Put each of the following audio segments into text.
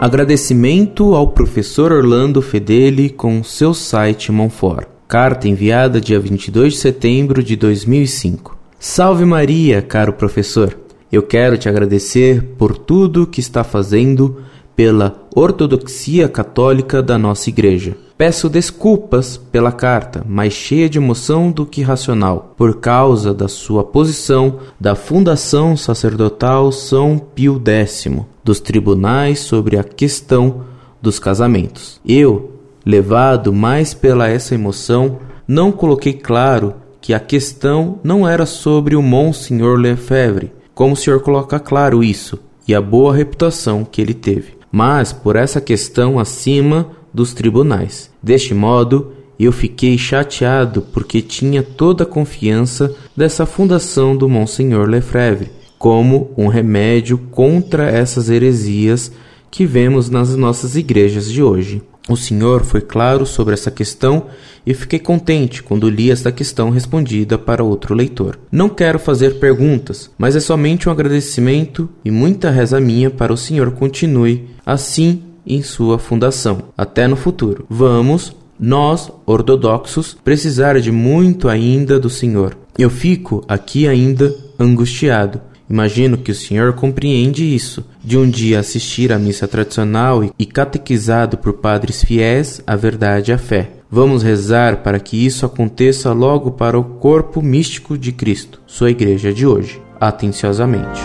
Agradecimento ao professor Orlando Fedeli com seu site Monfort. Carta enviada dia 22 de setembro de 2005. Salve Maria, caro professor. Eu quero te agradecer por tudo que está fazendo pela ortodoxia católica da nossa igreja. Peço desculpas pela carta, mais cheia de emoção do que racional, por causa da sua posição da Fundação Sacerdotal São Pio X, dos tribunais sobre a questão dos casamentos. Eu, levado mais pela essa emoção, não coloquei claro que a questão não era sobre o Monsenhor Lefebvre, como o senhor coloca claro isso, e a boa reputação que ele teve mas por essa questão acima dos tribunais. Deste modo, eu fiquei chateado porque tinha toda a confiança dessa fundação do Monsenhor Lefebvre como um remédio contra essas heresias que vemos nas nossas igrejas de hoje. O senhor foi claro sobre essa questão e fiquei contente quando li esta questão respondida para outro leitor. Não quero fazer perguntas, mas é somente um agradecimento e muita reza minha para o senhor continue assim em sua fundação, até no futuro. Vamos, nós, ortodoxos, precisar de muito ainda do senhor. Eu fico aqui ainda angustiado Imagino que o senhor compreende isso, de um dia assistir à missa tradicional e catequizado por padres fiéis à verdade e à fé. Vamos rezar para que isso aconteça logo para o corpo místico de Cristo, sua igreja de hoje. Atenciosamente.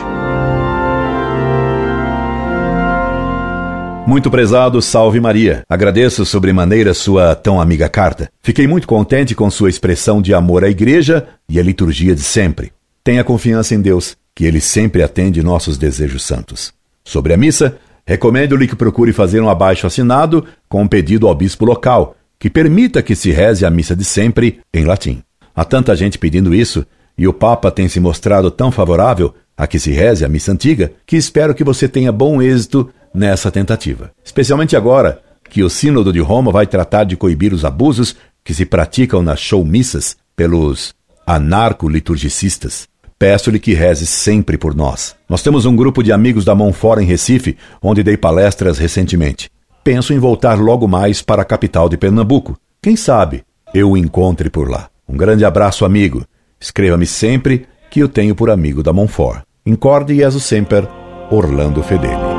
Muito prezado, salve Maria. Agradeço sobremaneira sua tão amiga carta. Fiquei muito contente com sua expressão de amor à igreja e à liturgia de sempre. Tenha confiança em Deus que ele sempre atende nossos desejos santos. Sobre a missa, recomendo-lhe que procure fazer um abaixo assinado com um pedido ao bispo local, que permita que se reze a missa de sempre em latim. Há tanta gente pedindo isso, e o Papa tem se mostrado tão favorável a que se reze a missa antiga, que espero que você tenha bom êxito nessa tentativa. Especialmente agora que o Sínodo de Roma vai tratar de coibir os abusos que se praticam nas show-missas pelos anarco-liturgicistas. Peço-lhe que reze sempre por nós. Nós temos um grupo de amigos da mão fora em Recife, onde dei palestras recentemente. Penso em voltar logo mais para a capital de Pernambuco. Quem sabe eu o encontre por lá. Um grande abraço, amigo. Escreva-me sempre que eu tenho por amigo da Monfort. Incorde e sempre, Orlando Fedeli.